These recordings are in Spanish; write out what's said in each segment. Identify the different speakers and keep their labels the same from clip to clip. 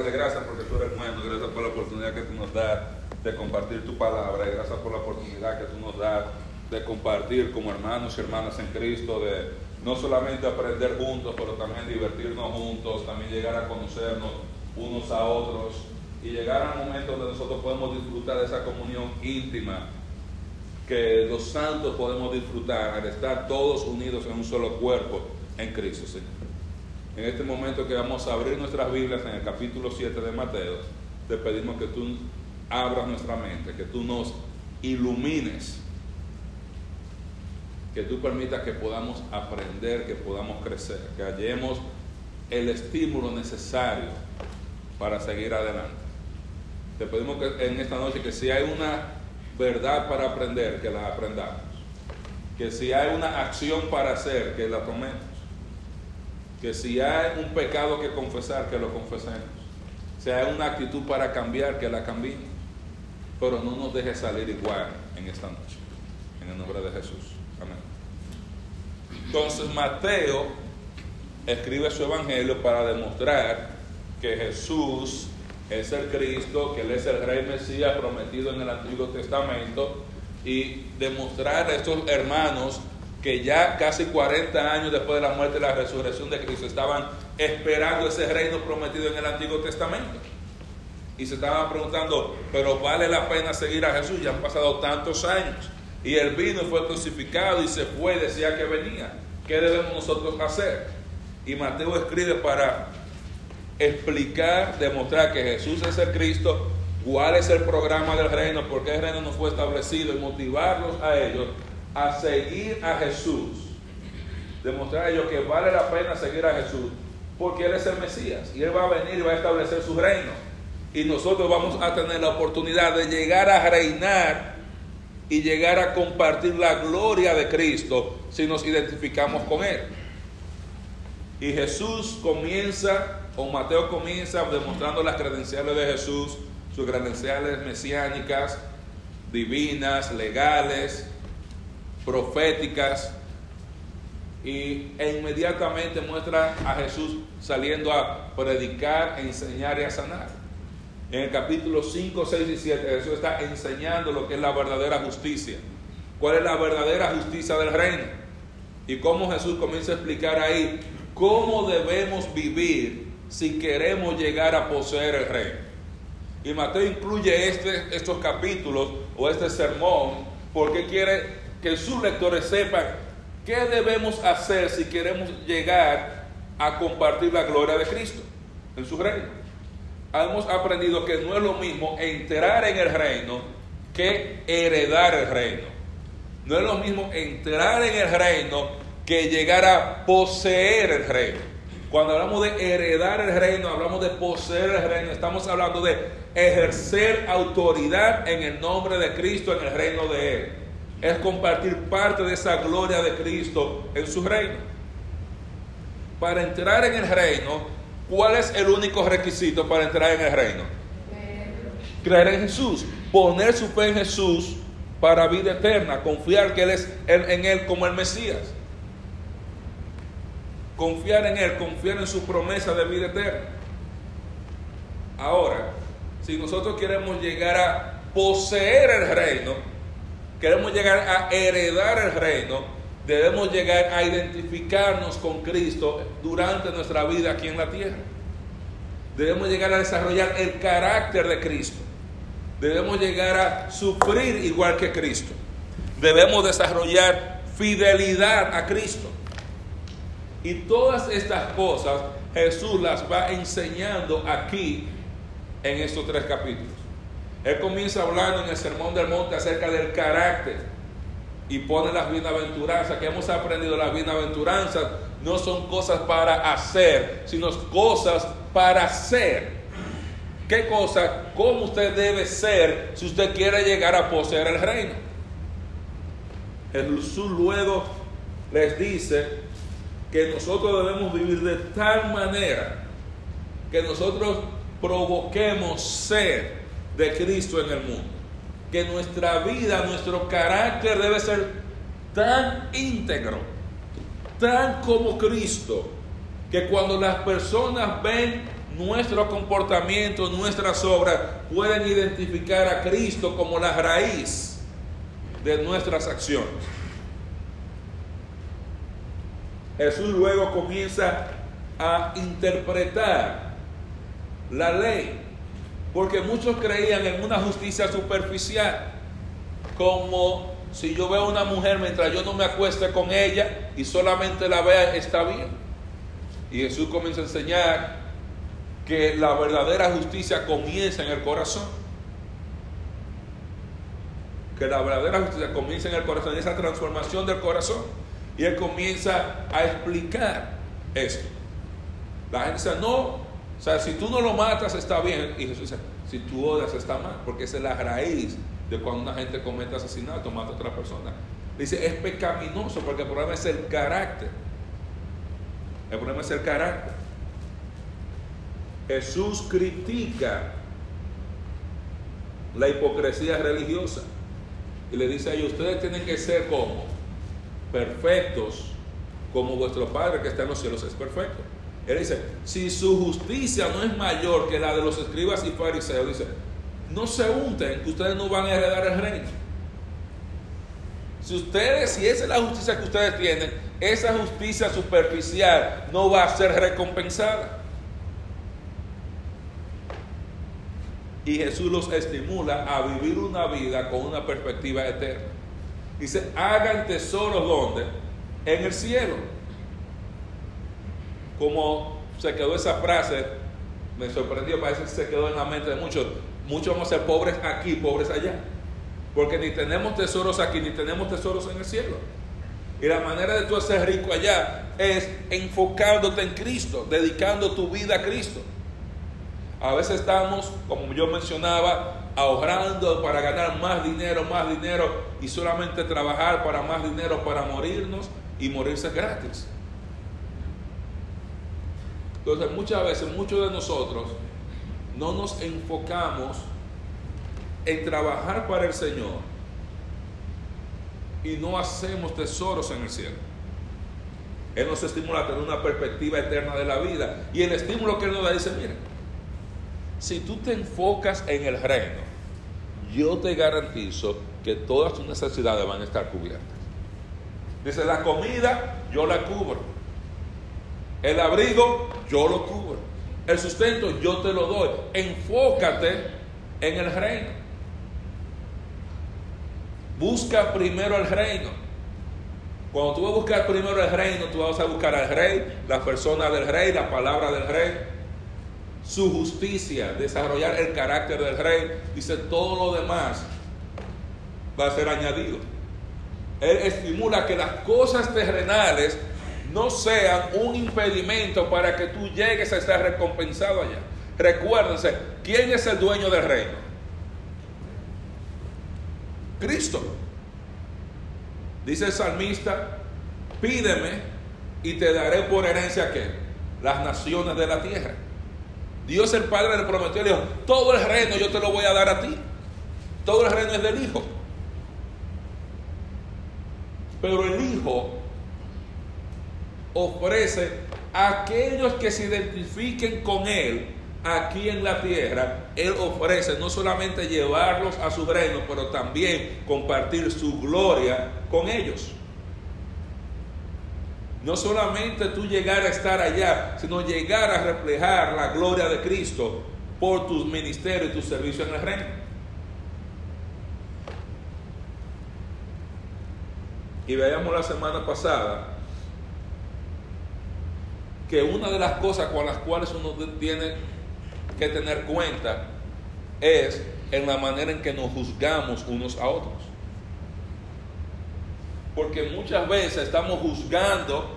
Speaker 1: Padre, gracias porque tú eres bueno, gracias por la oportunidad que tú nos das de compartir tu palabra y gracias por la oportunidad que tú nos das de compartir como hermanos y hermanas en Cristo, de no solamente aprender juntos, pero también divertirnos juntos, también llegar a conocernos unos a otros y llegar a un momento donde nosotros podemos disfrutar de esa comunión íntima que los santos podemos disfrutar al estar todos unidos en un solo cuerpo en Cristo, Señor. En este momento que vamos a abrir nuestras Biblias en el capítulo 7 de Mateo, te pedimos que tú abras nuestra mente, que tú nos ilumines, que tú permitas que podamos aprender, que podamos crecer, que hallemos el estímulo necesario para seguir adelante. Te pedimos que en esta noche que si hay una verdad para aprender, que la aprendamos. Que si hay una acción para hacer, que la tomemos. Que si hay un pecado que confesar, que lo confesemos. Si hay una actitud para cambiar, que la cambiemos. Pero no nos deje salir igual en esta noche. En el nombre de Jesús. Amén. Entonces Mateo escribe su evangelio para demostrar que Jesús es el Cristo, que Él es el Rey Mesías prometido en el Antiguo Testamento y demostrar a estos hermanos que ya casi 40 años después de la muerte y la resurrección de Cristo estaban esperando ese reino prometido en el Antiguo Testamento. Y se estaban preguntando, pero vale la pena seguir a Jesús, ya han pasado tantos años. Y él vino, fue crucificado y se fue, decía que venía. ¿Qué debemos nosotros hacer? Y Mateo escribe para explicar, demostrar que Jesús es el Cristo, cuál es el programa del reino, por qué el reino no fue establecido y motivarlos a ellos a seguir a Jesús. Demostrar a ellos que vale la pena seguir a Jesús porque Él es el Mesías y Él va a venir y va a establecer su reino. Y nosotros vamos a tener la oportunidad de llegar a reinar y llegar a compartir la gloria de Cristo si nos identificamos con Él. Y Jesús comienza, o Mateo comienza demostrando las credenciales de Jesús, sus credenciales mesiánicas, divinas, legales, proféticas, y, e inmediatamente muestra a Jesús saliendo a predicar, enseñar y a sanar. En el capítulo 5, 6 y 7 Jesús está enseñando lo que es la verdadera justicia. ¿Cuál es la verdadera justicia del reino? Y cómo Jesús comienza a explicar ahí cómo debemos vivir si queremos llegar a poseer el reino. Y Mateo incluye este, estos capítulos o este sermón porque quiere que sus lectores sepan qué debemos hacer si queremos llegar a compartir la gloria de Cristo en su reino. Hemos aprendido que no es lo mismo entrar en el reino que heredar el reino. No es lo mismo entrar en el reino que llegar a poseer el reino. Cuando hablamos de heredar el reino, hablamos de poseer el reino, estamos hablando de ejercer autoridad en el nombre de Cristo en el reino de Él. Es compartir parte de esa gloria de Cristo en su reino. Para entrar en el reino, ¿cuál es el único requisito para entrar en el reino? Creer en Jesús, poner su fe en Jesús para vida eterna, confiar que Él es en Él como el Mesías confiar en Él, confiar en su promesa de vida eterna. Ahora, si nosotros queremos llegar a poseer el reino, queremos llegar a heredar el reino, debemos llegar a identificarnos con Cristo durante nuestra vida aquí en la tierra. Debemos llegar a desarrollar el carácter de Cristo. Debemos llegar a sufrir igual que Cristo. Debemos desarrollar fidelidad a Cristo. Y todas estas cosas Jesús las va enseñando aquí en estos tres capítulos. Él comienza hablando en el Sermón del Monte acerca del carácter y pone las bienaventuranzas, que hemos aprendido las bienaventuranzas no son cosas para hacer, sino cosas para ser. ¿Qué cosa? ¿Cómo usted debe ser si usted quiere llegar a poseer el reino? Jesús luego les dice que nosotros debemos vivir de tal manera que nosotros provoquemos ser de Cristo en el mundo. Que nuestra vida, nuestro carácter debe ser tan íntegro, tan como Cristo, que cuando las personas ven nuestro comportamiento, nuestras obras pueden identificar a Cristo como la raíz de nuestras acciones. Jesús luego comienza a interpretar la ley, porque muchos creían en una justicia superficial, como si yo veo a una mujer mientras yo no me acueste con ella y solamente la vea, está bien. Y Jesús comienza a enseñar que la verdadera justicia comienza en el corazón. Que la verdadera justicia comienza en el corazón, esa transformación del corazón. Y él comienza a explicar esto. La gente dice, no, o sea, si tú no lo matas está bien. Y Jesús dice, si tú odias está mal, porque esa es la raíz de cuando una gente comete asesinato, mata a otra persona. Dice, es pecaminoso porque el problema es el carácter. El problema es el carácter. Jesús critica la hipocresía religiosa y le dice a ellos, ustedes tienen que ser como perfectos, como vuestro Padre que está en los cielos es perfecto. Él dice, si su justicia no es mayor que la de los escribas y fariseos, dice, no se unten, que ustedes no van a heredar el reino. Si ustedes, si esa es la justicia que ustedes tienen, esa justicia superficial no va a ser recompensada. Y Jesús los estimula a vivir una vida con una perspectiva eterna. Dice, hagan tesoros donde? En el cielo. Como se quedó esa frase, me sorprendió, parece que se quedó en la mente de muchos. Muchos vamos a ser pobres aquí, pobres allá. Porque ni tenemos tesoros aquí, ni tenemos tesoros en el cielo. Y la manera de tú ser rico allá es enfocándote en Cristo, dedicando tu vida a Cristo. A veces estamos, como yo mencionaba, ahorrando para ganar más dinero, más dinero y solamente trabajar para más dinero para morirnos y morirse gratis. Entonces muchas veces, muchos de nosotros no nos enfocamos en trabajar para el Señor y no hacemos tesoros en el cielo. Él nos estimula a tener una perspectiva eterna de la vida. Y el estímulo que Él nos da dice, mira, si tú te enfocas en el reino, yo te garantizo que todas tus necesidades van a estar cubiertas. Dice, la comida yo la cubro. El abrigo yo lo cubro el sustento yo te lo doy. Enfócate en el reino. Busca primero el reino. Cuando tú vas a buscar primero el reino, tú vas a buscar al rey, la persona del rey, la palabra del rey, su justicia, desarrollar el carácter del rey. Dice, todo lo demás va a ser añadido. Él estimula que las cosas terrenales no sean un impedimento para que tú llegues a estar recompensado allá. Recuérdense, ¿quién es el dueño del reino? Cristo. Dice el salmista, pídeme y te daré por herencia que las naciones de la tierra. Dios el Padre le prometió, le dijo, todo el reino yo te lo voy a dar a ti. Todo el reino es del Hijo. Pero el Hijo ofrece a aquellos que se identifiquen con Él aquí en la tierra, Él ofrece no solamente llevarlos a su reino, pero también compartir su gloria con ellos. No solamente tú llegar a estar allá, sino llegar a reflejar la gloria de Cristo por tus ministerios y tu servicio en el reino. Y veamos la semana pasada que una de las cosas con las cuales uno tiene que tener cuenta es en la manera en que nos juzgamos unos a otros. Porque muchas veces estamos juzgando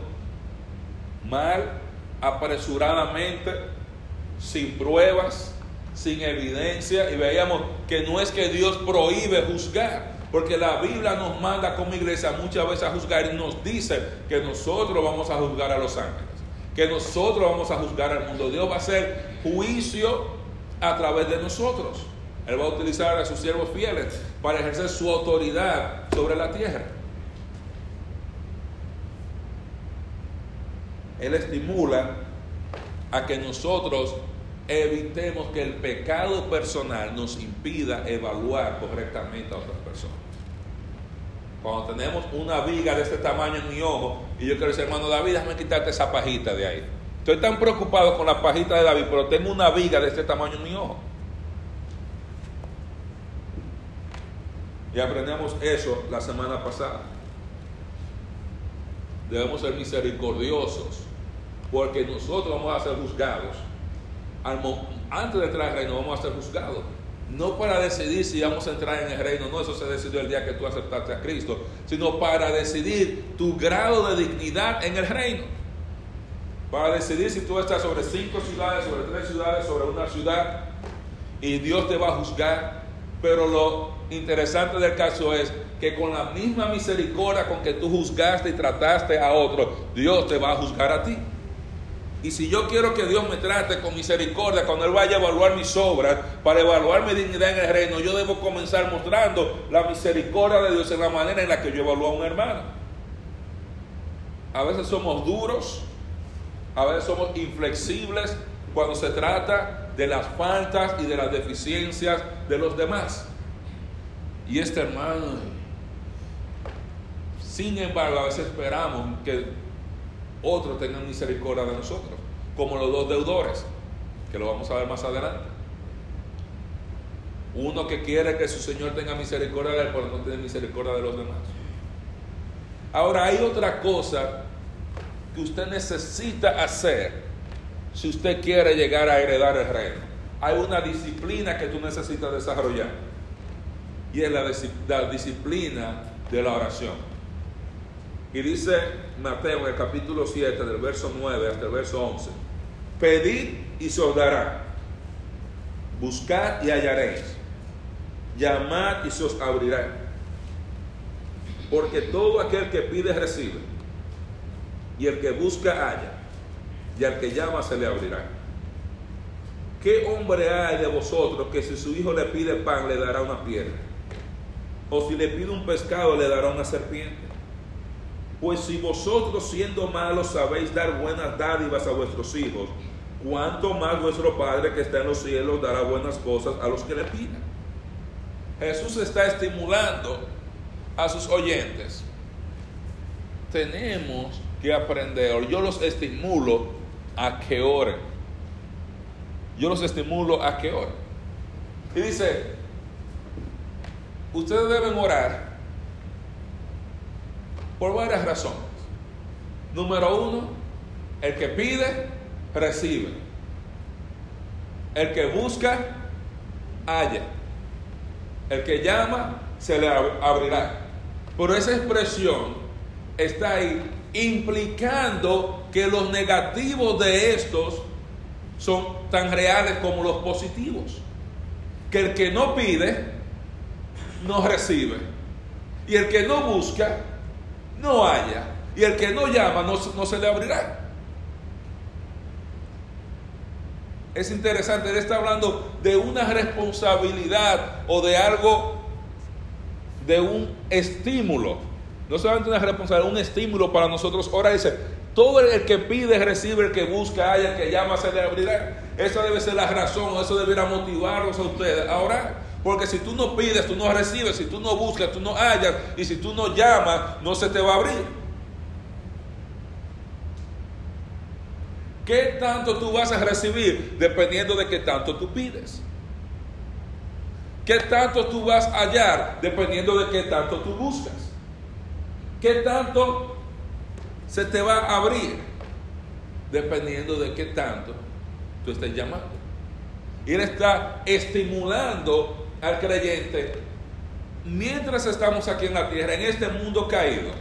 Speaker 1: mal, apresuradamente, sin pruebas, sin evidencia, y veíamos que no es que Dios prohíbe juzgar, porque la Biblia nos manda como iglesia muchas veces a juzgar y nos dice que nosotros vamos a juzgar a los ángeles que nosotros vamos a juzgar al mundo. Dios va a hacer juicio a través de nosotros. Él va a utilizar a sus siervos fieles para ejercer su autoridad sobre la tierra. Él estimula a que nosotros evitemos que el pecado personal nos impida evaluar correctamente a otras personas. Cuando tenemos una viga de este tamaño en mi ojo y yo quiero decir, hermano David, déjame quitarte esa pajita de ahí. Estoy tan preocupado con la pajita de David, pero tengo una viga de este tamaño en mi ojo. Y aprendemos eso la semana pasada. Debemos ser misericordiosos, porque nosotros vamos a ser juzgados. Antes de entrar al reino vamos a ser juzgados. No para decidir si vamos a entrar en el reino, no, eso se decidió el día que tú aceptaste a Cristo, sino para decidir tu grado de dignidad en el reino para decidir si tú estás sobre cinco ciudades, sobre tres ciudades, sobre una ciudad, y Dios te va a juzgar. Pero lo interesante del caso es que con la misma misericordia con que tú juzgaste y trataste a otro, Dios te va a juzgar a ti. Y si yo quiero que Dios me trate con misericordia, cuando Él vaya a evaluar mis obras, para evaluar mi dignidad en el reino, yo debo comenzar mostrando la misericordia de Dios en la manera en la que yo evalúo a un hermano. A veces somos duros, a veces somos inflexibles cuando se trata de las faltas y de las deficiencias de los demás. Y este hermano, sin embargo, a veces esperamos que otros tengan misericordia de nosotros, como los dos deudores, que lo vamos a ver más adelante. Uno que quiere que su Señor tenga misericordia de él, pero no tiene misericordia de los demás. Ahora hay otra cosa que usted necesita hacer si usted quiere llegar a heredar el reino. Hay una disciplina que tú necesitas desarrollar. Y es la disciplina de la oración. Y dice Mateo en el capítulo 7, del verso 9 hasta el verso 11. Pedid y se os dará. Buscad y hallaréis. Llamad y se os abrirá. Porque todo aquel que pide recibe y el que busca halla, y al que llama se le abrirá. ¿Qué hombre hay de vosotros que si su hijo le pide pan le dará una piedra? O si le pide un pescado le dará una serpiente? Pues si vosotros siendo malos sabéis dar buenas dádivas a vuestros hijos, ¿cuánto más vuestro Padre que está en los cielos dará buenas cosas a los que le pidan? Jesús está estimulando a sus oyentes. Tenemos que aprender. Yo los estimulo a que oren. Yo los estimulo a que oren. Y dice, ustedes deben orar por varias razones. Número uno, el que pide, recibe. El que busca, halla. El que llama, se le abrirá. Por esa expresión está ahí implicando que los negativos de estos son tan reales como los positivos. Que el que no pide, no recibe. Y el que no busca, no haya. Y el que no llama, no, no se le abrirá. Es interesante, él está hablando de una responsabilidad o de algo, de un estímulo no solamente una responsabilidad, un estímulo para nosotros. Ahora dice, todo el que pide, recibe, el que busca, haya, el que llama, se le abrirá. Esa debe ser la razón, eso debería motivarlos a ustedes a orar. Porque si tú no pides, tú no recibes, si tú no buscas, tú no hallas, y si tú no llamas, no se te va a abrir. ¿Qué tanto tú vas a recibir? Dependiendo de qué tanto tú pides. ¿Qué tanto tú vas a hallar? Dependiendo de qué tanto tú buscas. ¿Qué tanto se te va a abrir? Dependiendo de qué tanto tú estés llamando. Y Él está estimulando al creyente mientras estamos aquí en la tierra, en este mundo caído,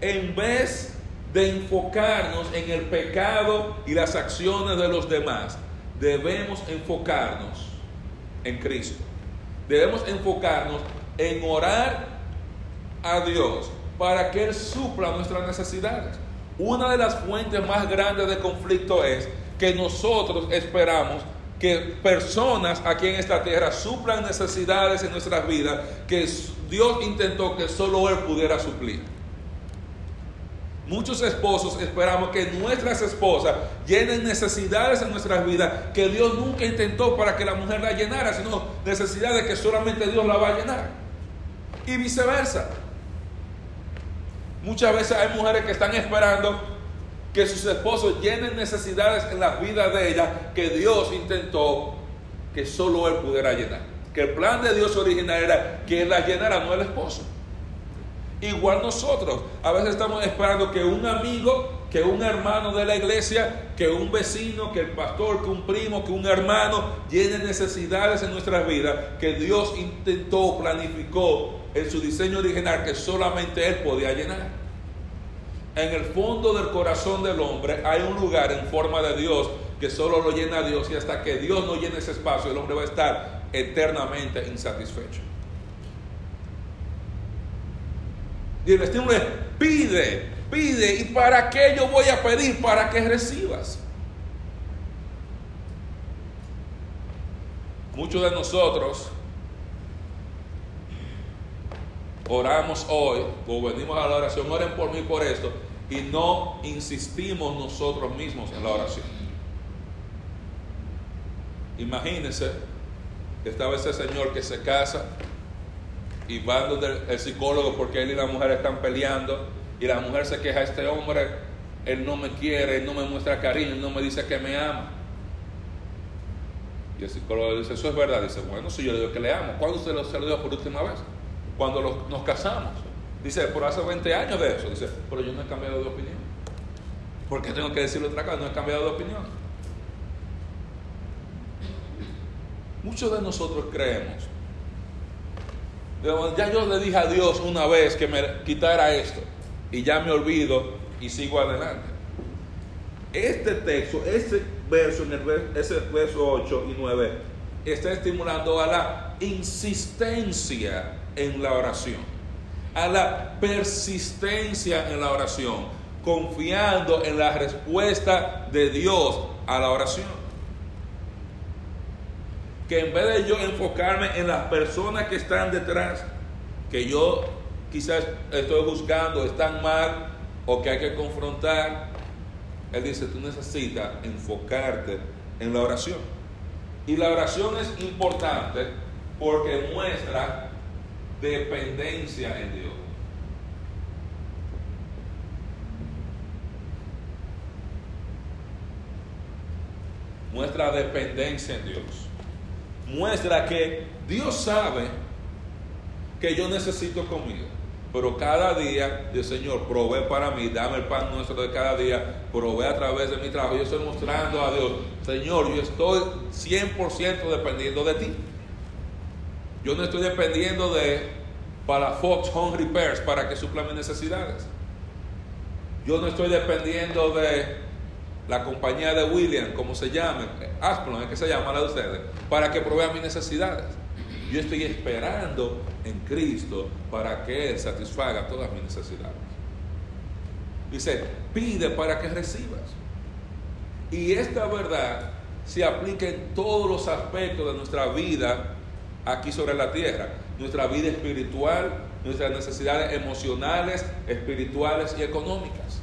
Speaker 1: en vez de enfocarnos en el pecado y las acciones de los demás, debemos enfocarnos en Cristo. Debemos enfocarnos en orar a Dios para que Él supla nuestras necesidades. Una de las fuentes más grandes de conflicto es que nosotros esperamos que personas aquí en esta tierra suplan necesidades en nuestras vidas que Dios intentó que solo Él pudiera suplir. Muchos esposos esperamos que nuestras esposas llenen necesidades en nuestras vidas que Dios nunca intentó para que la mujer la llenara, sino necesidades que solamente Dios la va a llenar. Y viceversa. Muchas veces hay mujeres que están esperando que sus esposos llenen necesidades en la vida de ellas que Dios intentó que solo Él pudiera llenar. Que el plan de Dios original era que Él la llenara, no el esposo. Igual nosotros, a veces estamos esperando que un amigo, que un hermano de la iglesia, que un vecino, que el pastor, que un primo, que un hermano llene necesidades en nuestras vidas que Dios intentó, planificó en su diseño original que solamente Él podía llenar. En el fondo del corazón del hombre hay un lugar en forma de Dios que solo lo llena Dios y hasta que Dios no llene ese espacio el hombre va a estar eternamente insatisfecho. Y el estímulo es, pide, pide. ¿Y para qué yo voy a pedir? Para que recibas. Muchos de nosotros oramos hoy, o venimos a la oración, oren por mí por esto, y no insistimos nosotros mismos en la oración. Imagínense que estaba ese señor que se casa y va donde el psicólogo porque él y la mujer están peleando y la mujer se queja, este hombre, él no me quiere, él no me muestra cariño, él no me dice que me ama. Y el psicólogo dice, eso es verdad. Dice, bueno, si yo le digo que le amo, ¿cuándo lo, se lo dio por última vez? Cuando nos casamos. Dice, por hace 20 años de eso. Dice, pero yo no he cambiado de opinión. ¿Por qué tengo que decirle otra cosa? No he cambiado de opinión. Muchos de nosotros creemos ya yo le dije a Dios una vez que me quitara esto y ya me olvido y sigo adelante. Este texto, este verso, en el, ese verso 8 y 9, está estimulando a la insistencia en la oración, a la persistencia en la oración, confiando en la respuesta de Dios a la oración que en vez de yo enfocarme en las personas que están detrás, que yo quizás estoy buscando, están mal o que hay que confrontar, Él dice, tú necesitas enfocarte en la oración. Y la oración es importante porque muestra dependencia en Dios. Muestra dependencia en Dios muestra que Dios sabe que yo necesito comida. Pero cada día, el Señor, provee para mí, dame el pan nuestro de cada día, provee a través de mi trabajo. Yo estoy mostrando a Dios, Señor, yo estoy 100% dependiendo de ti. Yo no estoy dependiendo de para Fox Home Repairs para que supla mis necesidades. Yo no estoy dependiendo de la compañía de William, como se llame, Asplon, es que se llama la de ustedes, para que provea mis necesidades. Yo estoy esperando en Cristo para que Él satisfaga todas mis necesidades. Dice, pide para que recibas. Y esta verdad se aplica en todos los aspectos de nuestra vida aquí sobre la tierra. Nuestra vida espiritual, nuestras necesidades emocionales, espirituales y económicas.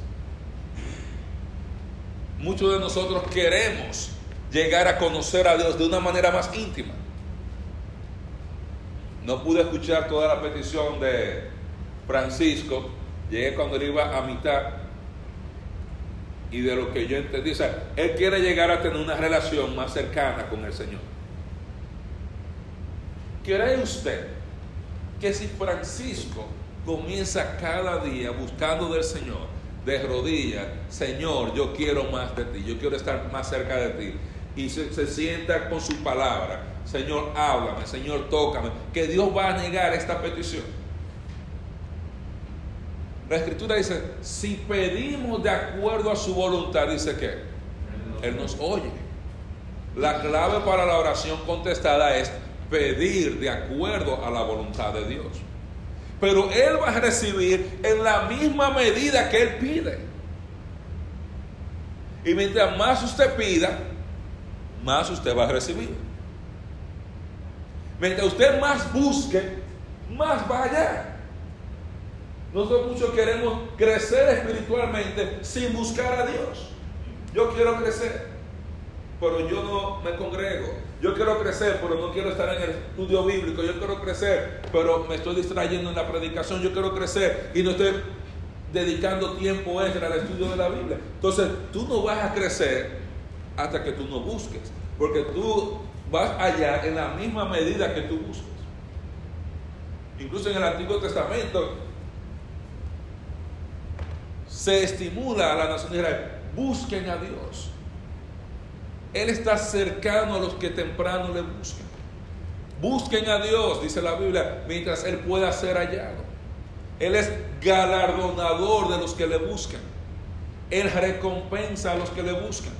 Speaker 1: Muchos de nosotros queremos llegar a conocer a Dios de una manera más íntima. No pude escuchar toda la petición de Francisco. Llegué cuando él iba a mitad. Y de lo que yo entendí, o sea, él quiere llegar a tener una relación más cercana con el Señor. ¿Cree usted que si Francisco comienza cada día buscando del Señor, de rodillas, Señor, yo quiero más de ti, yo quiero estar más cerca de ti. Y se, sienta con su palabra, Señor, háblame, Señor, tócame, que Dios va a negar esta petición. La escritura dice, si pedimos de acuerdo a su voluntad, dice que Él nos oye. La clave para la oración contestada es pedir de acuerdo a la voluntad de Dios pero Él va a recibir en la misma medida que Él pide. Y mientras más usted pida, más usted va a recibir. Mientras usted más busque, más va allá. Nosotros muchos queremos crecer espiritualmente sin buscar a Dios. Yo quiero crecer, pero yo no me congrego. Yo quiero crecer, pero no quiero estar en el estudio bíblico. Yo quiero crecer, pero me estoy distrayendo en la predicación. Yo quiero crecer y no estoy dedicando tiempo extra al estudio de la Biblia. Entonces, tú no vas a crecer hasta que tú no busques, porque tú vas allá en la misma medida que tú busques. Incluso en el Antiguo Testamento se estimula a la nación de Israel, busquen a Dios. Él está cercano a los que temprano le buscan. Busquen a Dios, dice la Biblia, mientras Él pueda ser hallado. Él es galardonador de los que le buscan. Él recompensa a los que le buscan.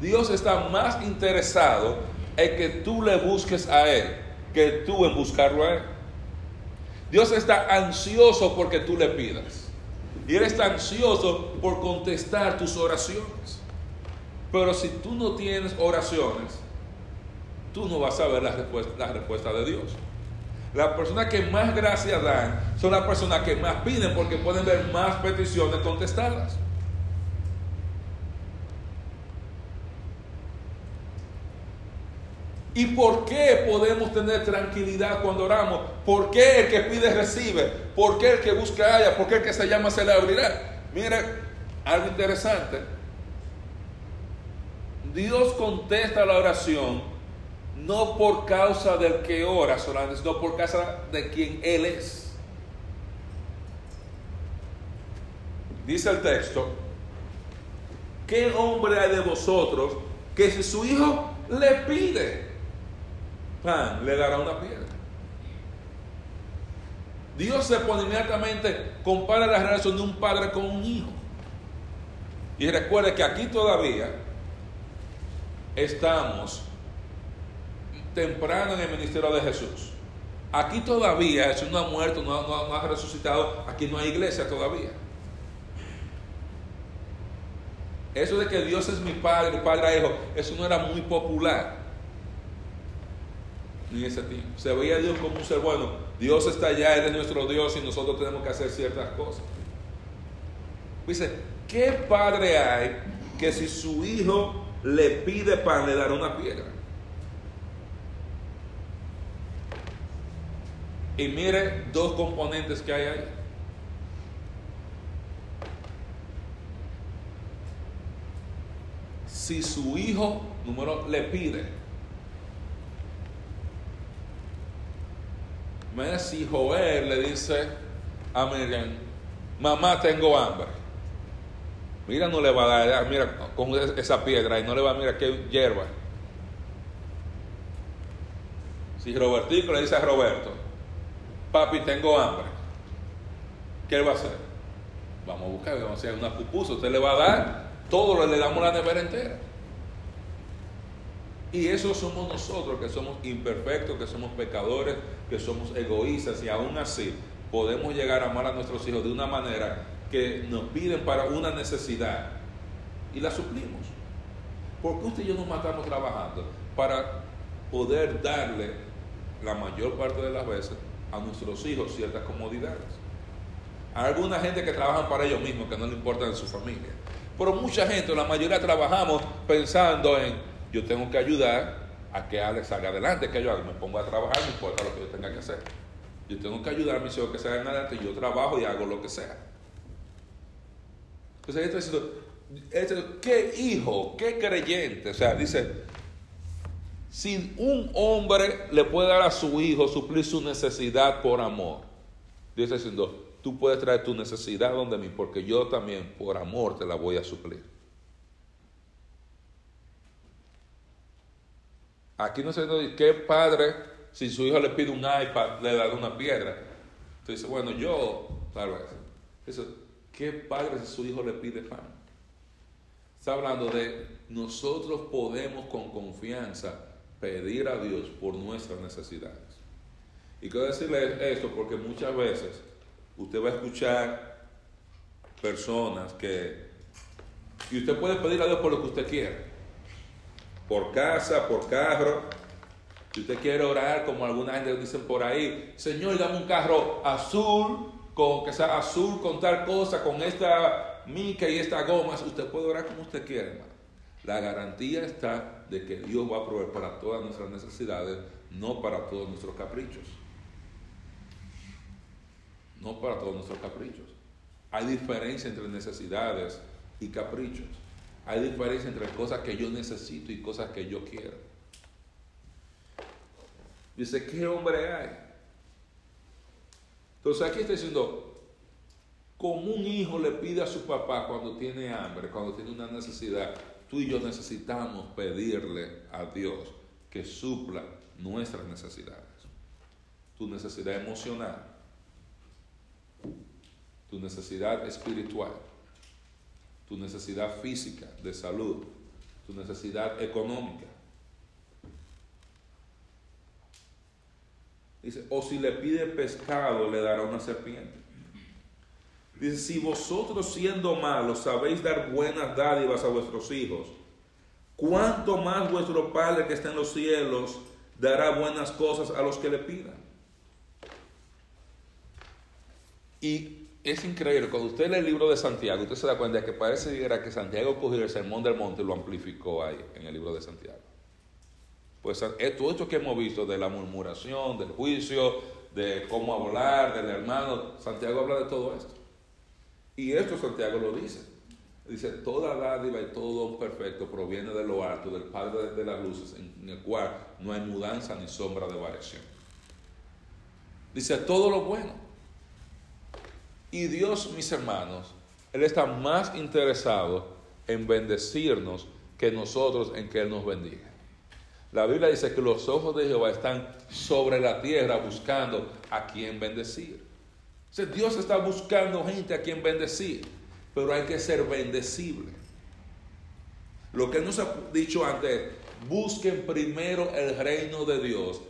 Speaker 1: Dios está más interesado en que tú le busques a Él que tú en buscarlo a Él. Dios está ansioso porque tú le pidas. Y está ansioso por contestar tus oraciones. Pero si tú no tienes oraciones, tú no vas a ver la respuesta de Dios. Las personas que más gracias dan son las personas que más piden porque pueden ver más peticiones contestadas. ¿Y por qué podemos tener tranquilidad cuando oramos? ¿Por qué el que pide recibe? ¿Por qué el que busca haya? ¿Por qué el que se llama se le abrirá? Mira, algo interesante. Dios contesta la oración no por causa del que ora solamente, sino por causa de quien Él es. Dice el texto, ¿qué hombre hay de vosotros que si su hijo le pide, le dará una piedra. Dios se pone inmediatamente, compara la relación de un padre con un hijo. Y recuerde que aquí todavía estamos temprano en el ministerio de Jesús. Aquí todavía Jesús no ha muerto, no, no ha resucitado, aquí no hay iglesia todavía. Eso de que Dios es mi padre, padre a hijo, eso no era muy popular ese tiempo. Se veía a Dios como un ser bueno. Dios está allá, Él es nuestro Dios y nosotros tenemos que hacer ciertas cosas. Dice, ¿qué padre hay que si su hijo le pide pan le dará una piedra? Y mire dos componentes que hay ahí. Si su hijo, número, le pide, Mira si Joel le dice a Miriam, mamá tengo hambre. Mira, no le va a dar, mira, con esa piedra y no le va a mirar qué hierba. Si Robertico le dice a Roberto, papi, tengo hambre, ¿qué va a hacer? Vamos a buscar, vamos a hacer una pupusa, usted le va a dar, todo le damos la nevera entera. Y eso somos nosotros, que somos imperfectos, que somos pecadores, que somos egoístas y aún así podemos llegar a amar a nuestros hijos de una manera que nos piden para una necesidad y la suplimos. ¿Por qué usted y yo nos matamos trabajando? Para poder darle la mayor parte de las veces a nuestros hijos ciertas comodidades. Hay alguna gente que trabaja para ellos mismos, que no le importa su familia. Pero mucha gente, la mayoría trabajamos pensando en yo tengo que ayudar a que Alex salga adelante, que yo me pongo a trabajar, no importa lo que yo tenga que hacer. Yo tengo que ayudar a mis hijos que salgan adelante, yo trabajo y hago lo que sea. Entonces, diciendo, ¿qué hijo, qué creyente? O sea, dice, si un hombre le puede dar a su hijo suplir su necesidad por amor, dice diciendo, tú puedes traer tu necesidad donde mí, porque yo también por amor te la voy a suplir. Aquí no se dice qué padre, si su hijo le pide un iPad, le da una piedra. Entonces, bueno, yo, tal vez. Eso, ¿Qué padre si su hijo le pide pan? Está hablando de nosotros podemos con confianza pedir a Dios por nuestras necesidades. Y quiero decirle esto porque muchas veces usted va a escuchar personas que... Y usted puede pedir a Dios por lo que usted quiera por casa, por carro, Si usted quiere orar, como alguna gente dicen por ahí, Señor, dame un carro azul, con que sea azul con tal cosa, con esta mica y esta goma, usted puede orar como usted quiera, hermano. La garantía está de que Dios va a proveer para todas nuestras necesidades, no para todos nuestros caprichos. No para todos nuestros caprichos. Hay diferencia entre necesidades y caprichos. Hay diferencia entre cosas que yo necesito y cosas que yo quiero. Dice, ¿qué hombre hay? Entonces aquí está diciendo, como un hijo le pide a su papá cuando tiene hambre, cuando tiene una necesidad, tú y yo necesitamos pedirle a Dios que supla nuestras necesidades. Tu necesidad emocional, tu necesidad espiritual, tu necesidad física de salud, tu necesidad económica, Dice, o si le pide pescado, le dará una serpiente. Dice, si vosotros siendo malos sabéis dar buenas dádivas a vuestros hijos, ¿cuánto más vuestro Padre que está en los cielos dará buenas cosas a los que le pidan? Y es increíble, cuando usted lee el libro de Santiago, usted se da cuenta que parece que Santiago cogió el sermón del monte y lo amplificó ahí en el libro de Santiago. Pues eh, todo esto que hemos visto de la murmuración, del juicio, de cómo hablar, del hermano, Santiago habla de todo esto. Y esto Santiago lo dice. Dice, toda dádiva y todo perfecto proviene de lo alto, del Padre de las luces, en el cual no hay mudanza ni sombra de variación. Dice, todo lo bueno. Y Dios, mis hermanos, Él está más interesado en bendecirnos que nosotros en que Él nos bendiga. La Biblia dice que los ojos de Jehová están sobre la tierra buscando a quien bendecir. Dios está buscando gente a quien bendecir, pero hay que ser bendecible. Lo que nos ha dicho antes, busquen primero el reino de Dios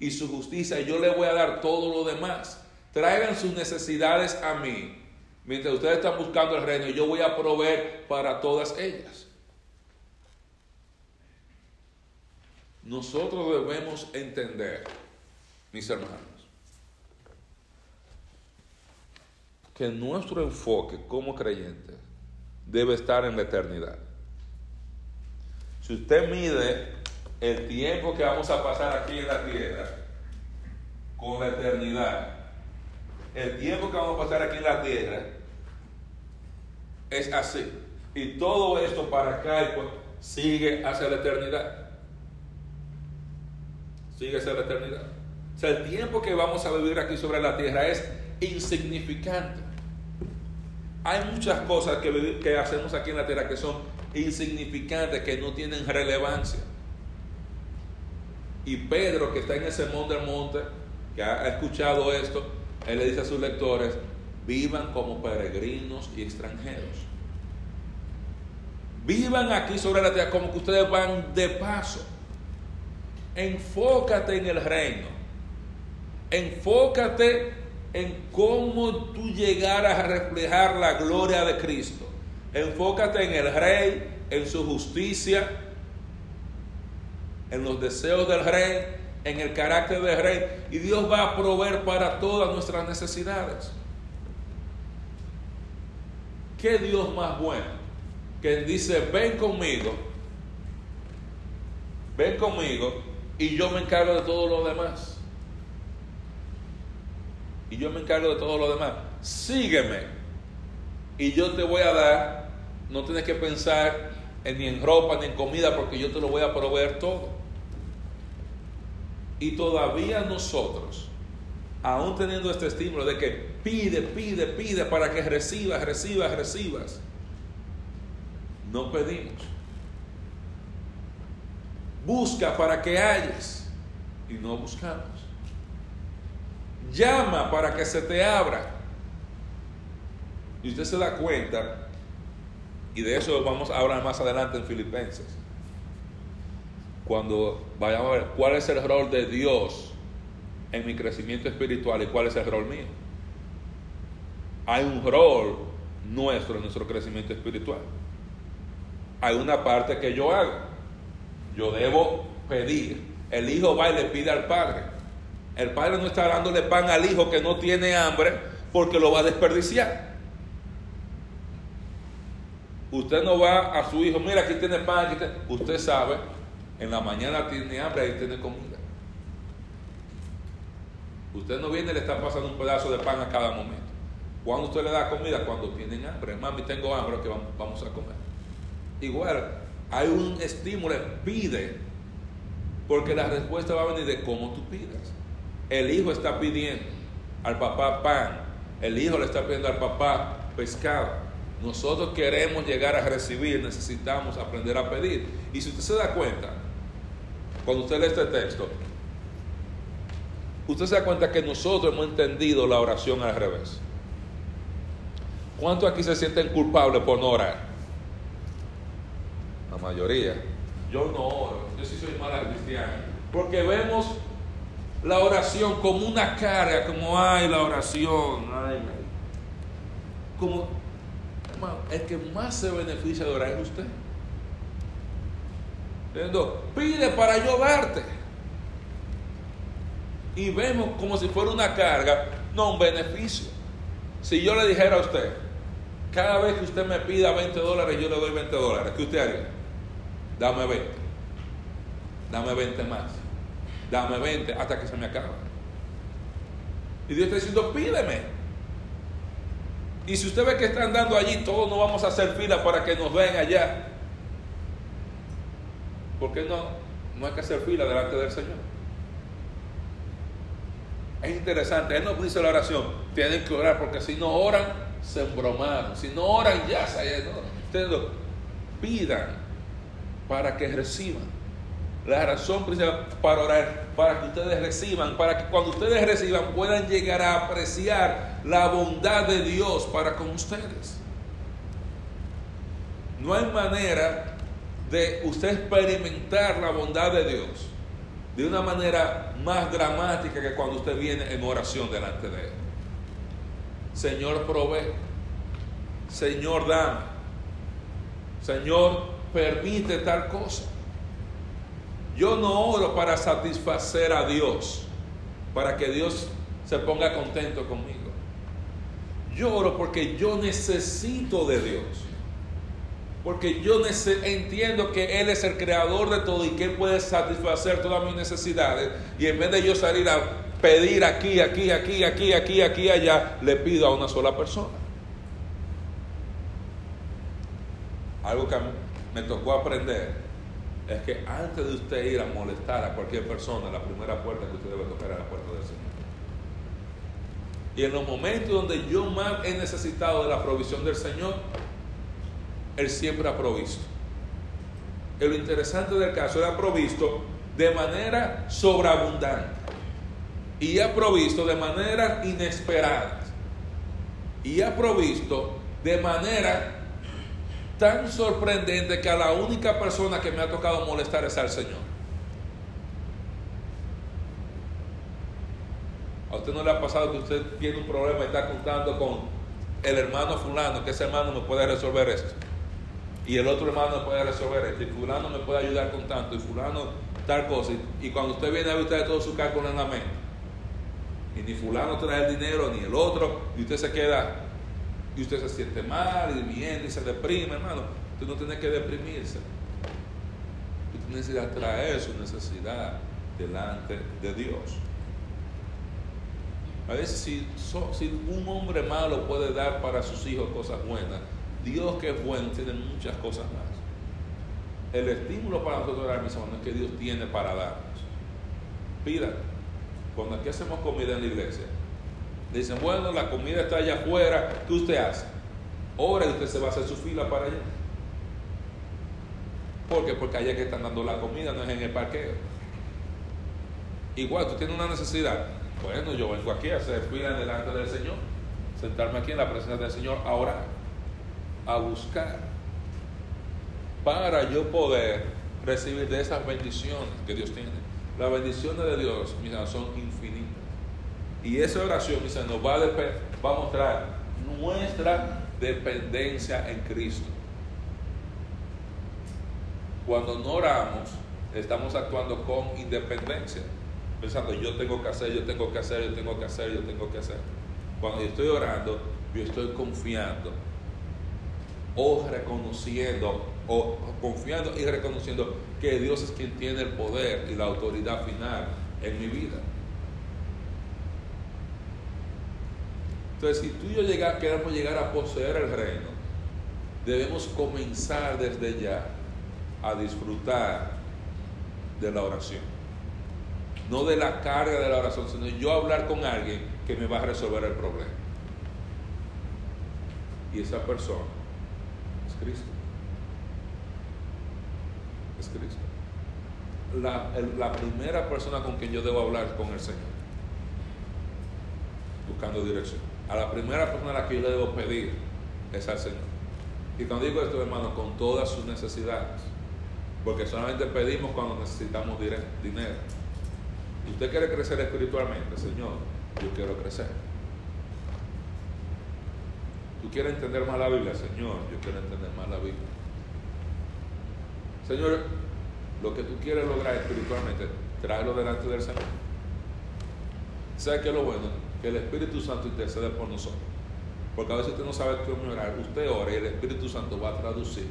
Speaker 1: y su justicia, y yo le voy a dar todo lo demás. Traigan sus necesidades a mí, mientras ustedes están buscando el reino, yo voy a proveer para todas ellas. Nosotros debemos entender, mis hermanos, que nuestro enfoque como creyentes debe estar en la eternidad. Si usted mide el tiempo que vamos a pasar aquí en la tierra con la eternidad, el tiempo que vamos a pasar aquí en la tierra es así. Y todo esto para acá pues, sigue hacia la eternidad sigue ser la eternidad. O sea, el tiempo que vamos a vivir aquí sobre la tierra es insignificante. Hay muchas cosas que, que hacemos aquí en la tierra que son insignificantes, que no tienen relevancia. Y Pedro, que está en ese monte del monte, que ha escuchado esto, él le dice a sus lectores, vivan como peregrinos y extranjeros. Vivan aquí sobre la tierra como que ustedes van de paso. Enfócate en el reino. Enfócate en cómo tú llegarás a reflejar la gloria de Cristo. Enfócate en el rey, en su justicia, en los deseos del rey, en el carácter del rey. Y Dios va a proveer para todas nuestras necesidades. ¿Qué Dios más bueno? Que dice, ven conmigo, ven conmigo y yo me encargo de todo lo demás. Y yo me encargo de todo lo demás. Sígueme. Y yo te voy a dar, no tienes que pensar en, ni en ropa ni en comida porque yo te lo voy a proveer todo. Y todavía nosotros, aún teniendo este estímulo de que pide, pide, pide para que recibas, recibas, recibas, no pedimos. Busca para que hayas y no buscamos. Llama para que se te abra. Y usted se da cuenta, y de eso vamos a hablar más adelante en Filipenses, cuando vayamos a ver cuál es el rol de Dios en mi crecimiento espiritual y cuál es el rol mío. Hay un rol nuestro en nuestro crecimiento espiritual. Hay una parte que yo hago yo debo pedir El hijo va y le pide al padre. El padre no está dándole pan al hijo que no tiene hambre porque lo va a desperdiciar. Usted no va a su hijo, mira, aquí tiene pan, aquí tiene... Usted sabe, en la mañana tiene hambre, ahí tiene comida. Usted no viene y le está pasando un pedazo de pan a cada momento. Cuando usted le da comida, cuando tienen hambre, mami, tengo hambre, que vamos a comer. Igual, hay un estímulo, pide, porque la respuesta va a venir de cómo tú pidas. El hijo está pidiendo al papá pan, el hijo le está pidiendo al papá pescado. Nosotros queremos llegar a recibir, necesitamos aprender a pedir. Y si usted se da cuenta, cuando usted lee este texto, usted se da cuenta que nosotros hemos entendido la oración al revés. ¿Cuántos aquí se sienten culpables por no orar? La mayoría. Yo no oro, yo sí soy mala cristiana. Porque vemos la oración como una carga, como, ay, la oración, ay, como, el que más se beneficia de orar es usted. Pide para yo. Y vemos como si fuera una carga, no un beneficio. Si yo le dijera a usted, cada vez que usted me pida 20 dólares, yo le doy 20 dólares, ¿qué usted haría? Dame 20. Dame 20 más. Dame 20 hasta que se me acabe. Y Dios está diciendo, pídeme. Y si usted ve que están dando allí, todos no vamos a hacer fila para que nos vean allá. ¿Por qué no? No hay que hacer fila delante del Señor. Es interesante, Él nos dice la oración, tienen que orar porque si no oran, se embromaron. Si no oran, ya se... No. Pidan para que reciban. La razón principal para orar, para que ustedes reciban, para que cuando ustedes reciban puedan llegar a apreciar la bondad de Dios para con ustedes. No hay manera de usted experimentar la bondad de Dios de una manera más dramática que cuando usted viene en oración delante de Él. Señor, provee. Señor, dame. Señor, permite tal cosa. Yo no oro para satisfacer a Dios, para que Dios se ponga contento conmigo. Yo oro porque yo necesito de Dios. Porque yo entiendo que Él es el creador de todo y que Él puede satisfacer todas mis necesidades. Y en vez de yo salir a pedir aquí, aquí, aquí, aquí, aquí, aquí, allá, le pido a una sola persona. Algo que me tocó aprender es que antes de usted ir a molestar a cualquier persona, la primera puerta que usted debe tocar es la puerta del Señor. Y en los momentos donde yo más he necesitado de la provisión del Señor, Él siempre ha provisto. Y lo interesante del caso, Él ha provisto de manera sobreabundante. Y ha provisto de manera inesperada. Y ha provisto de manera tan sorprendente que a la única persona que me ha tocado molestar es al Señor. ¿A usted no le ha pasado que usted tiene un problema y está contando con el hermano fulano, que ese hermano me puede resolver esto? Y el otro hermano puede resolver esto, y fulano me puede ayudar con tanto, y fulano tal cosa. Y, cuando usted viene a ver usted todo su cálculo en la mente, y ni fulano trae el dinero, ni el otro, y usted se queda y usted se siente mal y viene y se deprime, hermano. Usted no tiene que deprimirse. Usted necesita traer su necesidad delante de Dios. A veces si un hombre malo puede dar para sus hijos cosas buenas, Dios que es bueno tiene muchas cosas más. El estímulo para nosotros dar, mis hermanos, es que Dios tiene para darnos. Pida. Cuando aquí hacemos comida en la iglesia, Dicen, bueno, la comida está allá afuera, ¿qué usted hace? Ahora usted se va a hacer su fila para allá. ¿Por qué? Porque allá que están dando la comida, no es en el parqueo. Igual, tú tienes una necesidad. Bueno, yo vengo aquí a hacer fila delante del Señor, sentarme aquí en la presencia del Señor a orar, a buscar, para yo poder recibir de esas bendiciones que Dios tiene. Las bendiciones de Dios, mira, son infinitas. Y esa oración nos va a, va a mostrar nuestra dependencia en Cristo. Cuando no oramos, estamos actuando con independencia, pensando yo tengo que hacer, yo tengo que hacer, yo tengo que hacer, yo tengo que hacer. Cuando yo estoy orando, yo estoy confiando o reconociendo, o confiando y reconociendo que Dios es quien tiene el poder y la autoridad final en mi vida. Entonces, si tú y yo queremos llegar a poseer el reino, debemos comenzar desde ya a disfrutar de la oración. No de la carga de la oración, sino yo hablar con alguien que me va a resolver el problema. Y esa persona Cristo. Es Cristo. La, la primera persona con quien yo debo hablar con el Señor. Buscando dirección a la primera persona a la que yo le debo pedir es al Señor. Y cuando digo esto, hermano, con todas sus necesidades, porque solamente pedimos cuando necesitamos dinero. Usted quiere crecer espiritualmente, Señor, yo quiero crecer. ¿Tú quieres entender más la Biblia? Señor, yo quiero entender más la Biblia. Señor, lo que tú quieres lograr espiritualmente, tráelo delante del Señor. ¿Sabe qué es lo bueno? que el Espíritu Santo intercede por nosotros. Porque a veces usted no sabe cómo orar. Usted ora y el Espíritu Santo va a traducir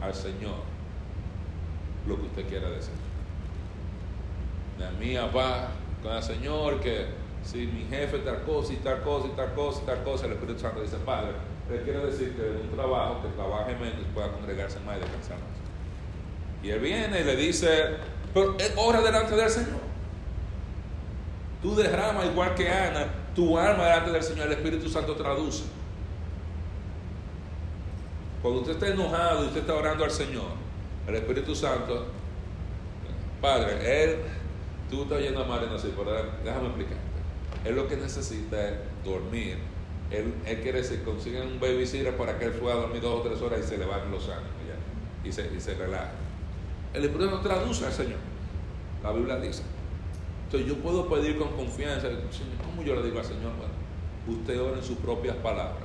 Speaker 1: al Señor lo que usted quiera decir. De mía va con el Señor que si mi jefe tal cosa y tal cosa y tal cosa y tal cosa, el Espíritu Santo dice, Padre, él quiere decir que en un trabajo, que trabaje menos, pueda congregarse más y descansar más. Y él viene y le dice, pero él ora delante del Señor. Tú derramas igual que Ana tu alma delante del Señor, el Espíritu Santo traduce. Cuando usted está enojado y usted está orando al Señor, el Espíritu Santo, Padre, Él, tú estás yendo a Marina así, pero déjame explicarte. Él lo que necesita es dormir. Él, quiere que consigan un babysitter para que él pueda dormir dos o tres horas y se le van los ánimos y se, y se relaje. El Espíritu Santo traduce al Señor. La Biblia dice. Entonces yo puedo pedir con confianza, ¿cómo yo le digo al Señor? Bueno, usted ora en sus propias palabras,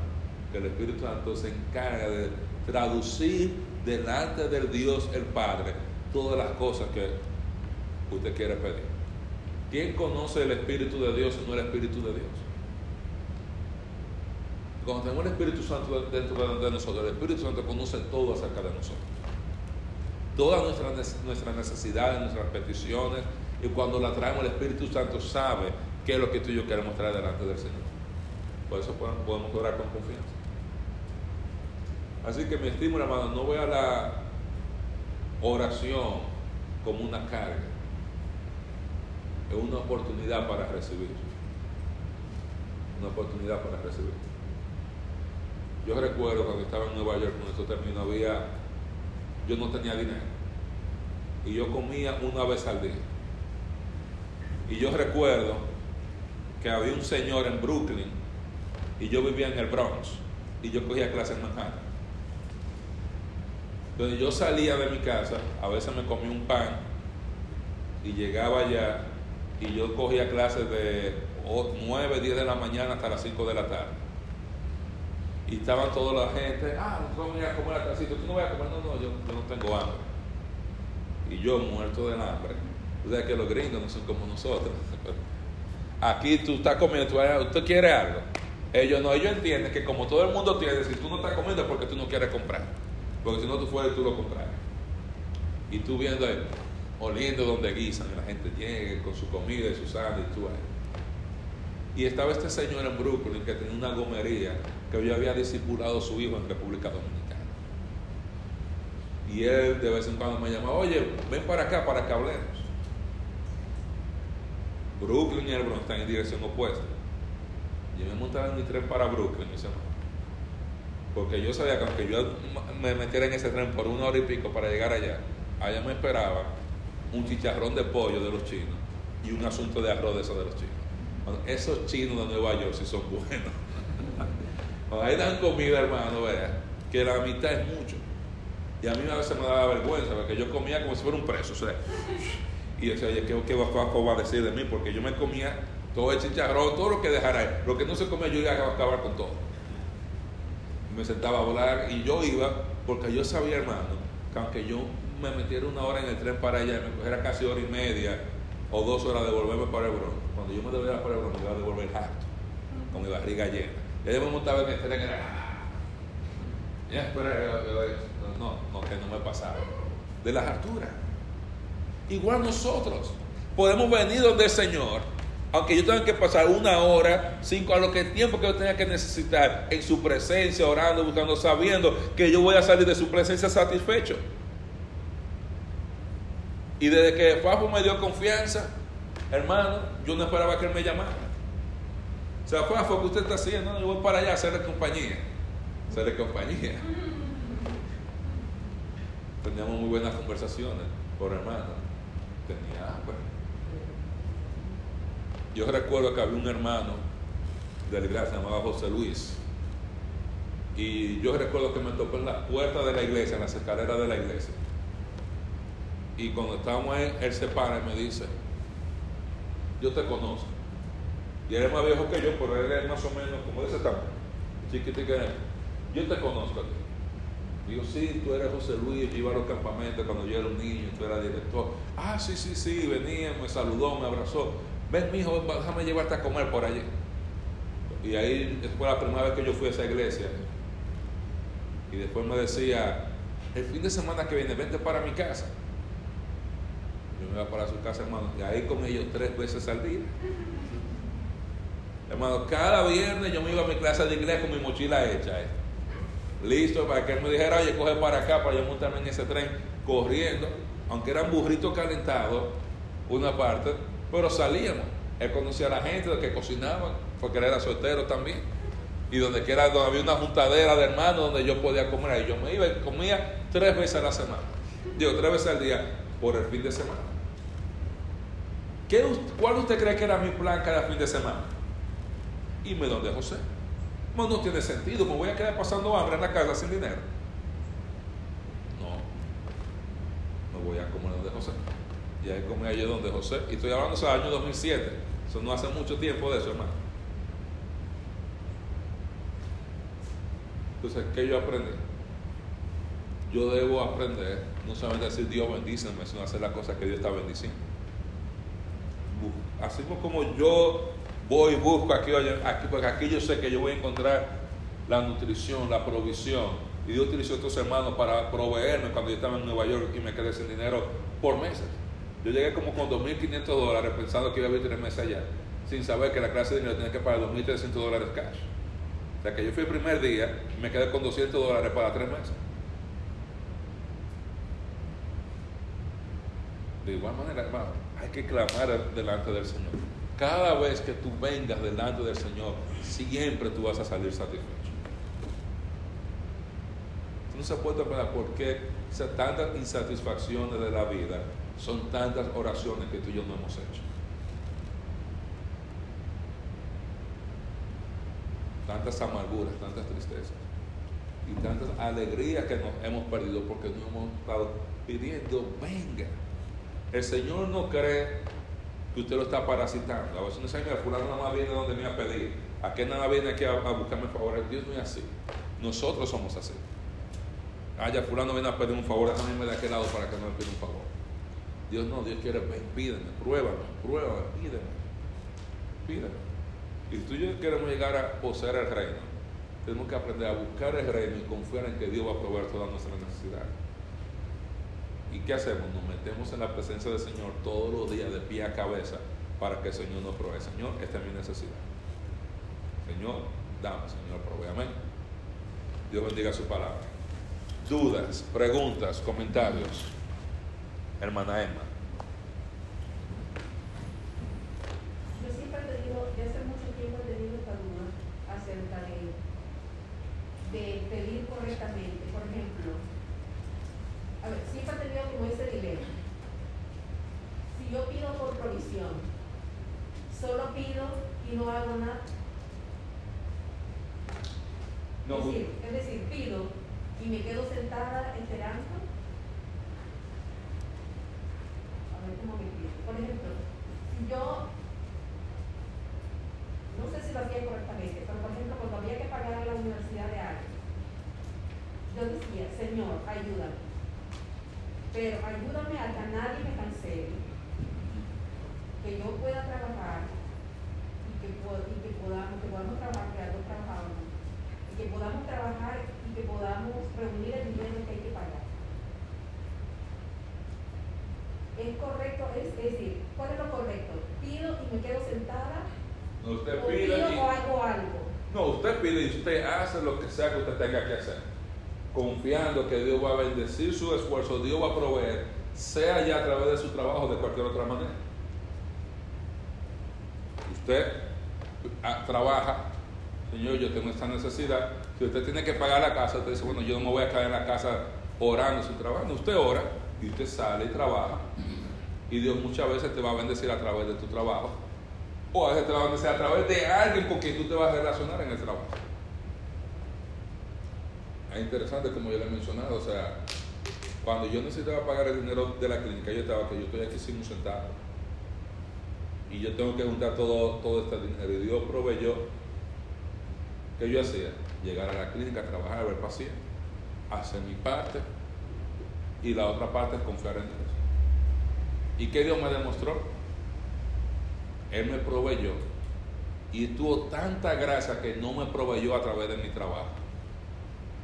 Speaker 1: que el Espíritu Santo se encarga de traducir delante del Dios el Padre todas las cosas que usted quiere pedir. ¿Quién conoce el Espíritu de Dios y no el Espíritu de Dios? Cuando tenemos el Espíritu Santo dentro de nosotros, el Espíritu Santo conoce todo acerca de nosotros. Todas nuestras, nuestras necesidades, nuestras peticiones, y cuando la traemos, el Espíritu Santo sabe qué es lo que tú y yo queremos traer delante del Señor. Por eso podemos orar con confianza. Así que mi estímulo, hermano, no vea la oración como una carga. Es una oportunidad para recibir. Una oportunidad para recibir. Yo recuerdo cuando estaba en Nueva York, cuando esto terminó, había, yo no tenía dinero. Y yo comía una vez al día. Y yo recuerdo que había un señor en Brooklyn y yo vivía en el Bronx y yo cogía clases en Manhattan. Entonces yo salía de mi casa, a veces me comía un pan y llegaba allá y yo cogía clases de 9, 10 de la mañana hasta las 5 de la tarde. Y estaban toda la gente, ah, no voy a comer la tú no vas a comer, no, no, yo, yo no tengo hambre. Y yo muerto de hambre o sea que los gringos no son como nosotros. Aquí tú estás comiendo, tú, usted quiere algo. Ellos no, ellos entienden que como todo el mundo tiene, si tú no estás comiendo es porque tú no quieres comprar. Porque si no tú fueras, tú lo compras. Y tú viendo, oliendo donde guisan, y la gente llega con su comida y su sal y tú ahí. Y estaba este señor en Brooklyn que tenía una gomería que yo había discipulado a su hijo en República Dominicana. Y él de vez en cuando me llamaba, oye, ven para acá para que hablemos. Brooklyn y el Bronx están en dirección opuesta. Yo me montaba en mi tren para Brooklyn, mi Porque yo sabía que aunque yo me metiera en ese tren por una hora y pico para llegar allá, allá me esperaba un chicharrón de pollo de los chinos y un asunto de arroz de esos de los chinos. esos chinos de Nueva York sí son buenos. Cuando ahí dan comida, hermano, vea, que la mitad es mucho. Y a mí a veces me daba vergüenza, porque yo comía como si fuera un preso. O sea, y decía, oye, ¿qué, qué va a decir de mí? Porque yo me comía todo el chicharrón, todo lo que dejara ahí. Lo que no se comía, yo iba a acabar con todo. Me sentaba a volar y yo iba, porque yo sabía, hermano, que aunque yo me metiera una hora en el tren para allá, me cogiera casi hora y media o dos horas de volverme para el Bronx. Cuando yo me devolviera para el Bronx, me iba a devolver harto, con mi barriga llena. Y yo me montaba en el tren, era, ah, ya, espera, no, no, que no me pasaba. De las alturas. Igual nosotros podemos venir donde el Señor, aunque yo tenga que pasar una hora, cinco a lo que tiempo que yo tenga que necesitar en su presencia, orando, buscando, sabiendo que yo voy a salir de su presencia satisfecho. Y desde que Fafo me dio confianza, hermano, yo no esperaba que él me llamara. O sea, Fafo, ¿qué usted está haciendo? yo voy para allá a hacerle compañía. Hacerle compañía. Teníamos muy buenas conversaciones por hermano. Tenía hambre. Yo recuerdo que había un hermano de la iglesia llamado José Luis. Y yo recuerdo que me topé en la puerta de la iglesia, en las escaleras de la iglesia. Y cuando estábamos ahí, él se para y me dice, yo te conozco. Y él es más viejo que yo, pero él es más o menos como de ese tamaño, chiquitito Yo te conozco. Digo, sí, tú eres José Luis, yo iba a los campamentos cuando yo era un niño, tú eras director. Ah, sí, sí, sí, venía, me saludó, me abrazó. Ven, mijo, déjame llevarte a comer por allí. Y ahí fue la primera vez que yo fui a esa iglesia. Y después me decía, el fin de semana que viene, vente para mi casa. Yo me iba para su casa, hermano. Y ahí comí yo tres veces al día. Hermano, cada viernes yo me iba a mi clase de inglés con mi mochila hecha. Eh. Listo, para que él me dijera, oye, coge para acá para yo montarme en ese tren corriendo. Aunque eran burritos calentados, una parte, pero salíamos. Él conocía a la gente, de que cocinaban, porque él era soltero también. Y donde, quiera, donde había una juntadera de hermanos donde yo podía comer ahí. Yo me iba y comía tres veces a la semana. Digo, tres veces al día por el fin de semana. ¿Qué, ¿Cuál usted cree que era mi plan cada fin de semana? Irme donde José. No, no tiene sentido, me voy a quedar pasando hambre en la casa sin dinero. No, me voy a comer donde José. Y ahí comía yo donde José. Y estoy hablando de año 2007. Eso no hace mucho tiempo de eso, hermano. Entonces, ¿qué yo aprendí? Yo debo aprender, no solamente decir Dios bendíceme, sino hacer las cosas que Dios está bendiciendo. Así como yo voy y busco aquí, aquí, porque aquí yo sé que yo voy a encontrar la nutrición, la provisión. Y Dios utilizó estos hermanos para proveerme cuando yo estaba en Nueva York y me quedé sin dinero por meses. Yo llegué como con 2.500 dólares pensando que iba a vivir tres meses allá, sin saber que la clase de dinero tenía que pagar 2.300 dólares cash. O sea que yo fui el primer día y me quedé con 200 dólares para tres meses. De igual manera, hermano, hay que clamar delante del Señor. Cada vez que tú vengas delante del Señor, siempre tú vas a salir satisfecho. no se puede pensar por qué tantas insatisfacciones de la vida son tantas oraciones que tú y yo no hemos hecho. Tantas amarguras, tantas tristezas y tantas alegrías que nos hemos perdido porque no hemos estado pidiendo, venga. El Señor no cree que usted lo está parasitando. A veces uno dice, mira, fulano nada más viene donde me a pedir. ¿A qué nada viene aquí a, buscarme favores? Dios no es así. Nosotros somos así. Ah, ya fulano viene a pedir un favor, déjame irme de aquel lado para que no me pida un favor. Dios no, Dios quiere, ven, pídeme, pruébame, pruébame, pídeme, pídeme. Y tú y yo queremos llegar a poseer el reino, tenemos que aprender a buscar el reino y confiar en que Dios va a proveer todas nuestras necesidades. ¿Y qué hacemos? Nos metemos en la presencia del Señor todos los días de pie a cabeza para que el Señor nos provee. Señor, esta es mi necesidad. Señor, dame, Señor, provee. Amén. Dios bendiga su palabra. Dudas, preguntas, comentarios. Hermana Emma.
Speaker 2: Yo siempre he tenido, desde hace mucho tiempo he tenido esta duda acerca de, de pedir correctamente. Por ejemplo, a ver, siempre he tenido como ese dilema. Si yo pido por provisión, solo pido y no hago nada. No. Es, decir, es decir, pido y me quedo sentada esperando. A ver cómo me pido. Por ejemplo, si yo, no sé si lo hacía correctamente, pero por ejemplo, cuando había que pagar la universidad de alguien, yo decía, Señor, ayúdame pero ayúdame a que a nadie me cancele, que yo pueda trabajar y que, y que, podamos, que podamos trabajar, que dos trabajamos, y que podamos trabajar y que podamos reunir el dinero que hay que pagar. Es correcto, es, es decir, ¿cuál es lo correcto? ¿Pido y me quedo sentada?
Speaker 1: No, usted
Speaker 2: ¿O
Speaker 1: pide
Speaker 2: pido
Speaker 1: y-
Speaker 2: o hago algo?
Speaker 1: No, usted pide y usted hace lo que sea que usted tenga que hacer. Confiando que Dios va a bendecir su esfuerzo, Dios va a proveer, sea ya a través de su trabajo o de cualquier otra manera. Usted ah, trabaja, Señor, yo tengo esta necesidad. Si usted tiene que pagar la casa, usted dice, bueno, yo no me voy a quedar en la casa orando sin trabajo. Usted ora y usted sale y trabaja. Y Dios muchas veces te va a bendecir a través de tu trabajo. O a veces te va a bendecir a través de alguien con quien tú te vas a relacionar en el trabajo. Es interesante como yo le he mencionado, o sea, cuando yo necesitaba pagar el dinero de la clínica, yo estaba que yo estoy aquí sin un centavo. Y yo tengo que juntar todo, todo este dinero. Y Dios proveyó. ¿Qué yo hacía? Llegar a la clínica, trabajar, ver pacientes, hacer mi parte y la otra parte es confiar en Dios. ¿Y qué Dios me demostró? Él me proveyó y tuvo tanta gracia que no me proveyó a través de mi trabajo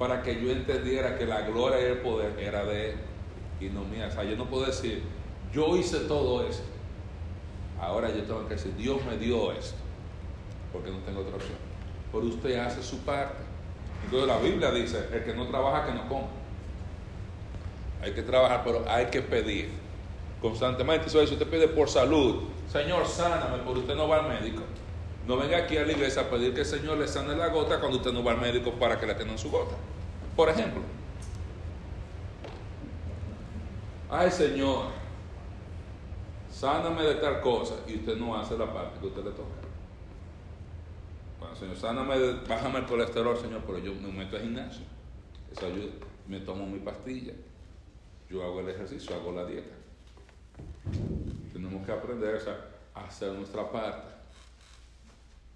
Speaker 1: para que yo entendiera que la gloria y el poder era de Él y no mía. O sea, yo no puedo decir, yo hice todo esto. Ahora yo tengo que decir, Dios me dio esto, porque no tengo otra opción. Pero usted hace su parte. Entonces la Biblia dice, el que no trabaja, que no coma. Hay que trabajar, pero hay que pedir constantemente. Eso es, si usted pide por salud, Señor, sáname, pero usted no va al médico. No venga aquí a la iglesia a pedir que el Señor le sane la gota cuando usted no va al médico para que le atiendan su gota. Por ejemplo, ay Señor, sáname de tal cosa y usted no hace la parte que usted le toca. Bueno, Señor, sáname, de- bájame el colesterol, Señor, pero yo me meto al gimnasio. Eso ayuda. Me tomo mi pastilla. Yo hago el ejercicio, hago la dieta. Tenemos que aprender a hacer nuestra parte.